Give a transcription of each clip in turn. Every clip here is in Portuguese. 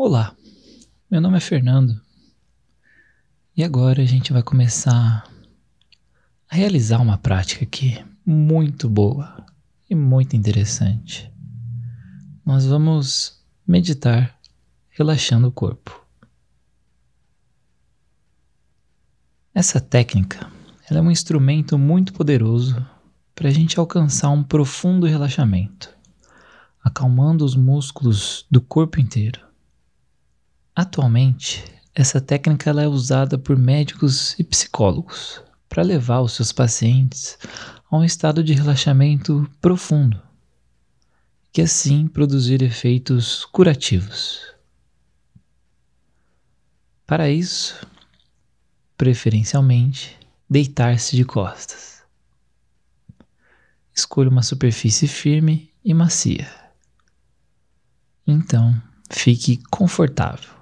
Olá, meu nome é Fernando e agora a gente vai começar a realizar uma prática aqui muito boa e muito interessante. Nós vamos meditar relaxando o corpo. Essa técnica é um instrumento muito poderoso para a gente alcançar um profundo relaxamento, acalmando os músculos do corpo inteiro. Atualmente, essa técnica é usada por médicos e psicólogos para levar os seus pacientes a um estado de relaxamento profundo, que assim produzir efeitos curativos. Para isso, preferencialmente, deitar-se de costas. Escolha uma superfície firme e macia. Então, fique confortável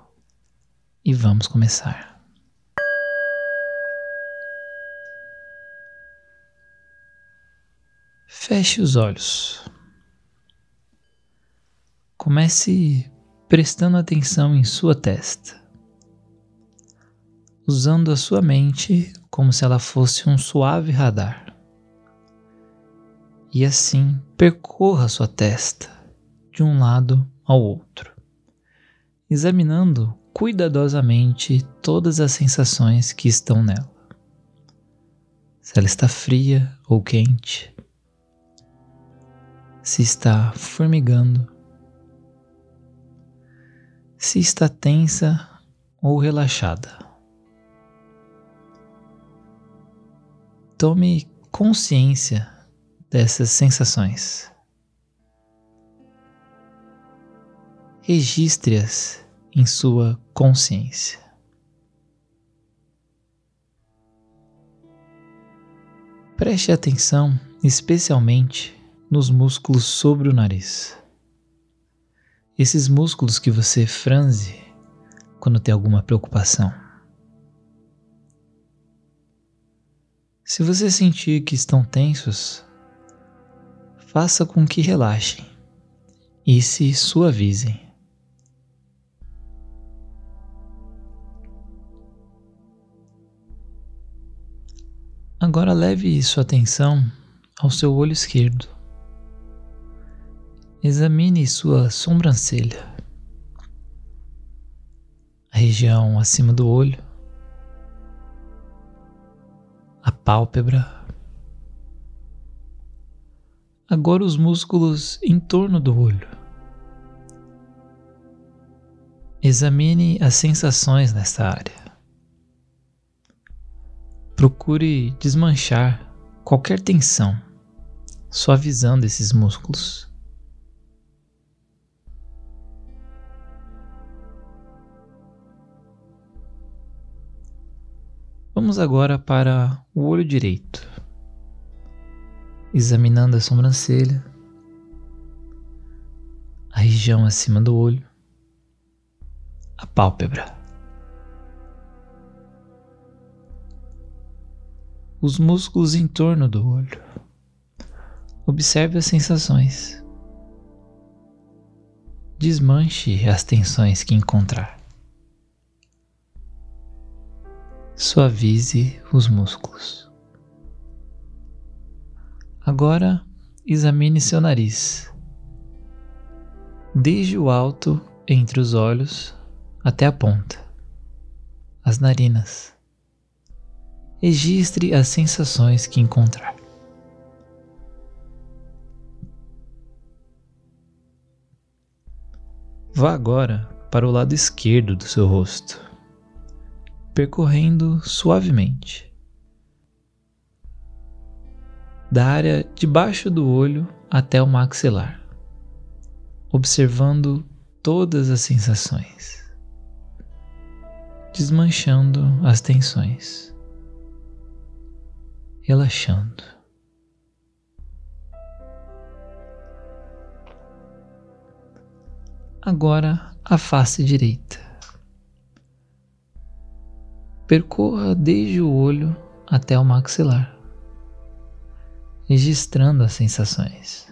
e vamos começar. Feche os olhos. Comece prestando atenção em sua testa, usando a sua mente como se ela fosse um suave radar. E assim percorra sua testa de um lado ao outro, examinando cuidadosamente todas as sensações que estão nela. Se ela está fria ou quente, se está formigando, se está tensa ou relaxada. Tome consciência dessas sensações. Registre-as em sua consciência. Preste atenção especialmente nos músculos sobre o nariz. Esses músculos que você franze quando tem alguma preocupação. Se você sentir que estão tensos, faça com que relaxem e se suavizem. Agora leve sua atenção ao seu olho esquerdo. Examine sua sobrancelha, a região acima do olho, a pálpebra. Agora os músculos em torno do olho. Examine as sensações nesta área. Procure desmanchar qualquer tensão, suavizando esses músculos. Vamos agora para o olho direito, examinando a sobrancelha, a região acima do olho, a pálpebra. Os músculos em torno do olho. Observe as sensações. Desmanche as tensões que encontrar. Suavize os músculos. Agora examine seu nariz, desde o alto entre os olhos até a ponta, as narinas registre as sensações que encontrar. Vá agora para o lado esquerdo do seu rosto, percorrendo suavemente. Da área debaixo do olho até o maxilar, observando todas as sensações, desmanchando as tensões relaxando. Agora a face direita. Percorra desde o olho até o maxilar, registrando as sensações.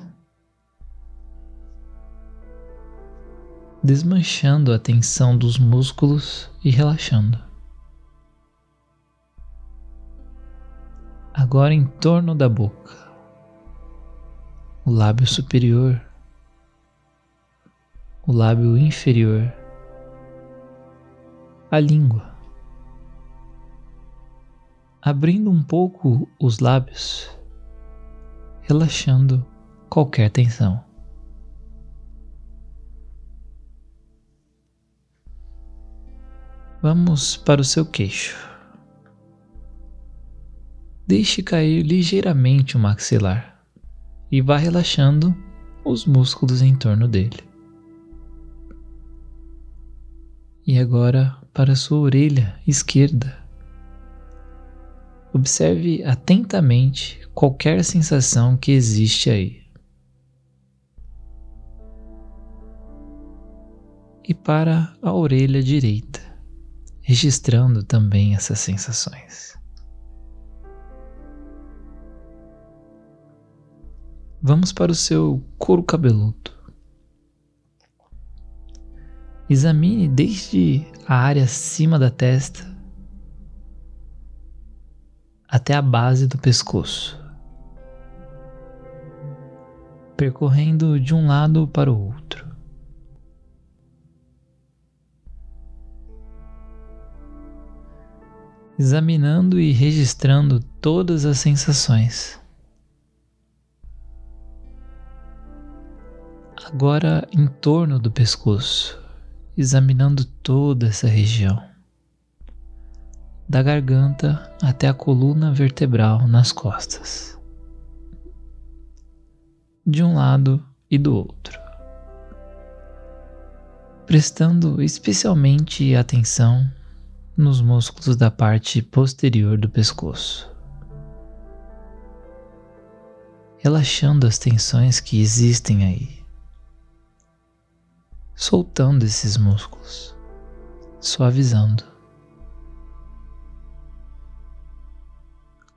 desmanchando a tensão dos músculos e relaxando. Agora em torno da boca, o lábio superior, o lábio inferior, a língua. Abrindo um pouco os lábios, relaxando qualquer tensão. Vamos para o seu queixo. Deixe cair ligeiramente o maxilar e vá relaxando os músculos em torno dele. E agora para sua orelha esquerda. Observe atentamente qualquer sensação que existe aí. E para a orelha direita registrando também essas sensações. Vamos para o seu couro cabeludo. Examine desde a área acima da testa até a base do pescoço, percorrendo de um lado para o outro. examinando e registrando todas as sensações. Agora em torno do pescoço, examinando toda essa região, da garganta até a coluna vertebral nas costas, de um lado e do outro, prestando especialmente atenção nos músculos da parte posterior do pescoço, relaxando as tensões que existem aí, soltando esses músculos, suavizando.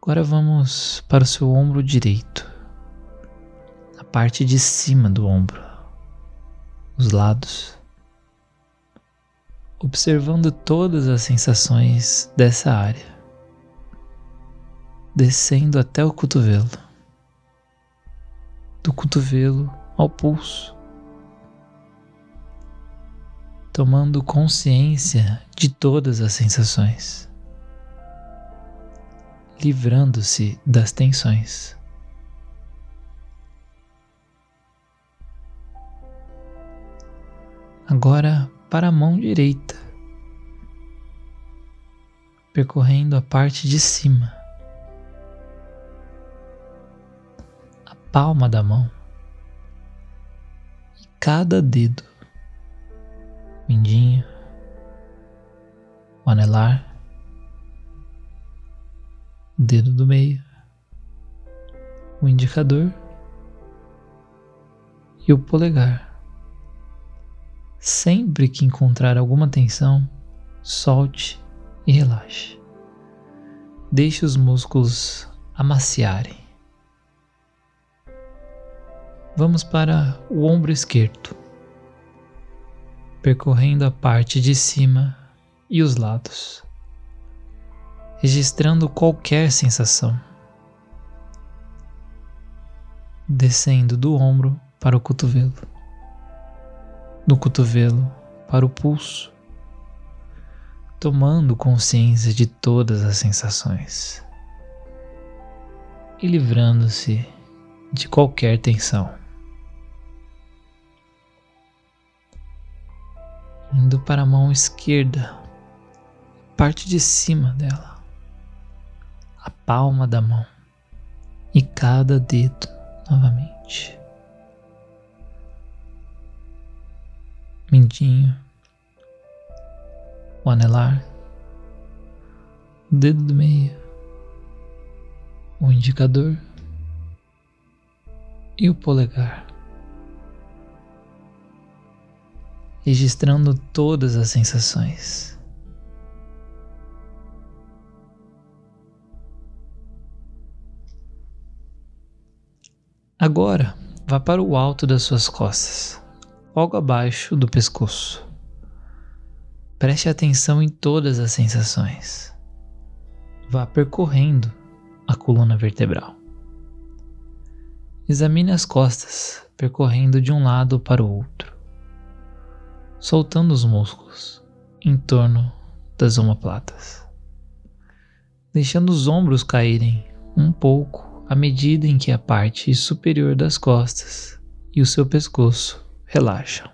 Agora vamos para o seu ombro direito, a parte de cima do ombro, os lados observando todas as sensações dessa área, descendo até o cotovelo, do cotovelo ao pulso, tomando consciência de todas as sensações, livrando-se das tensões. Agora para a mão direita, percorrendo a parte de cima, a palma da mão e cada dedo, mindinho, o anelar, o dedo do meio, o indicador e o polegar. Sempre que encontrar alguma tensão, solte e relaxe. Deixe os músculos amaciarem. Vamos para o ombro esquerdo, percorrendo a parte de cima e os lados, registrando qualquer sensação, descendo do ombro para o cotovelo do cotovelo para o pulso, tomando consciência de todas as sensações e livrando-se de qualquer tensão. Indo para a mão esquerda, parte de cima dela, a palma da mão e cada dedo novamente. mindinho, o anelar, o dedo do meio, o indicador e o polegar, registrando todas as sensações. Agora, vá para o alto das suas costas logo abaixo do pescoço. Preste atenção em todas as sensações. Vá percorrendo a coluna vertebral. Examine as costas, percorrendo de um lado para o outro, soltando os músculos em torno das omoplatas, deixando os ombros caírem um pouco à medida em que a parte superior das costas e o seu pescoço relaxam,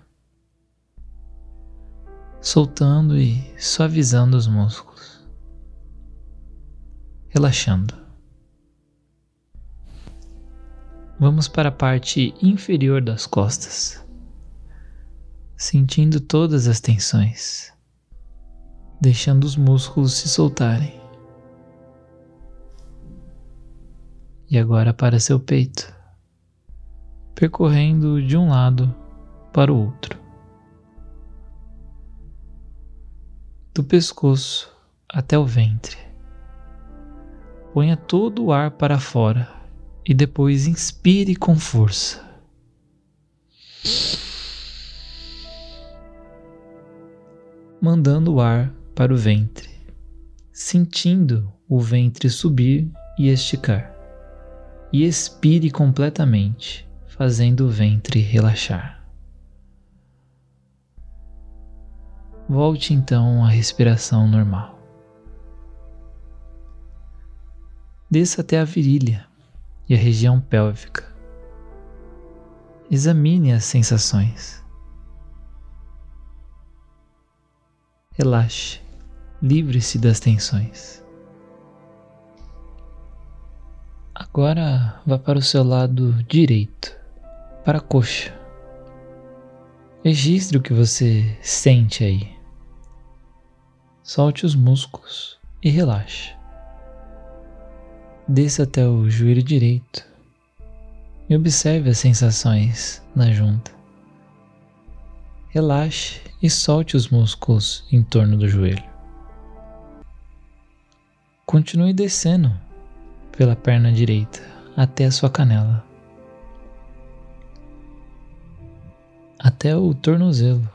soltando e suavizando os músculos, relaxando. Vamos para a parte inferior das costas, sentindo todas as tensões, deixando os músculos se soltarem. E agora para seu peito, percorrendo de um lado para o outro, do pescoço até o ventre. Ponha todo o ar para fora e depois inspire com força. Mandando o ar para o ventre, sentindo o ventre subir e esticar. E expire completamente, fazendo o ventre relaxar. Volte então à respiração normal. Desça até a virilha e a região pélvica. Examine as sensações. Relaxe, livre-se das tensões. Agora vá para o seu lado direito, para a coxa. Registre o que você sente aí. Solte os músculos e relaxe. Desça até o joelho direito e observe as sensações na junta. Relaxe e solte os músculos em torno do joelho. Continue descendo pela perna direita até a sua canela, até o tornozelo,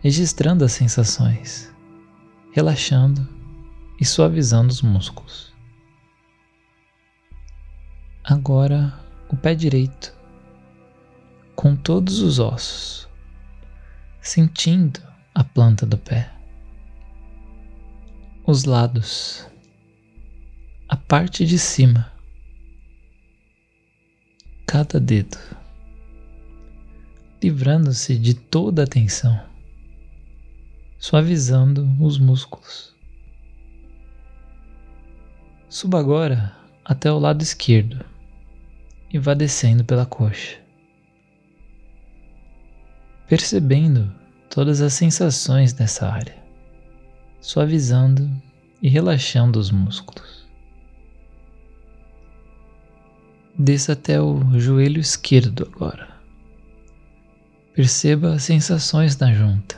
registrando as sensações, relaxando e suavizando os músculos. Agora o pé direito, com todos os ossos, sentindo a planta do pé, os lados, a parte de cima, cada dedo, livrando-se de toda a tensão, suavizando os músculos. Suba agora até o lado esquerdo e vá descendo pela coxa, percebendo todas as sensações dessa área, suavizando e relaxando os músculos. Desça até o joelho esquerdo agora. Perceba as sensações na junta,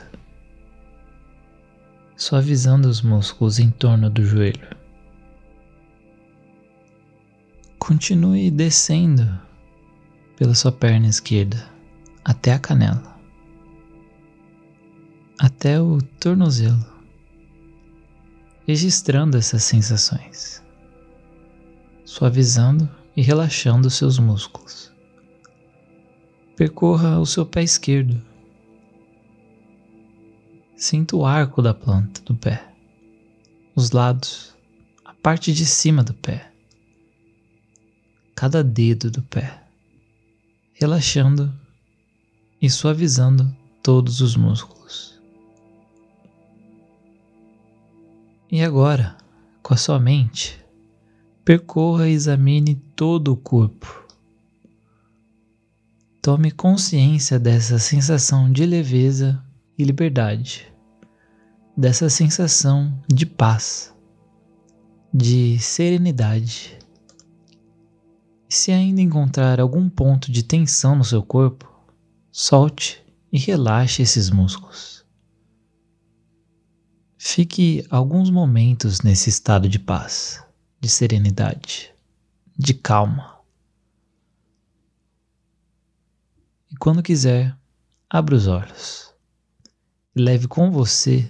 suavizando os músculos em torno do joelho. Continue descendo pela sua perna esquerda até a canela, até o tornozelo, registrando essas sensações, suavizando e relaxando seus músculos. Percorra o seu pé esquerdo. Sinta o arco da planta do pé, os lados, a parte de cima do pé cada dedo do pé, relaxando e suavizando todos os músculos. E agora, com a sua mente, percorra e examine todo o corpo. Tome consciência dessa sensação de leveza e liberdade, dessa sensação de paz, de serenidade se ainda encontrar algum ponto de tensão no seu corpo, solte e relaxe esses músculos. Fique alguns momentos nesse estado de paz, de serenidade, de calma. E quando quiser, abra os olhos e leve com você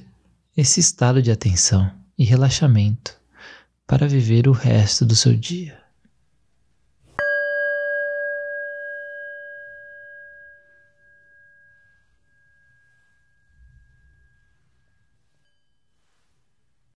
esse estado de atenção e relaxamento para viver o resto do seu dia.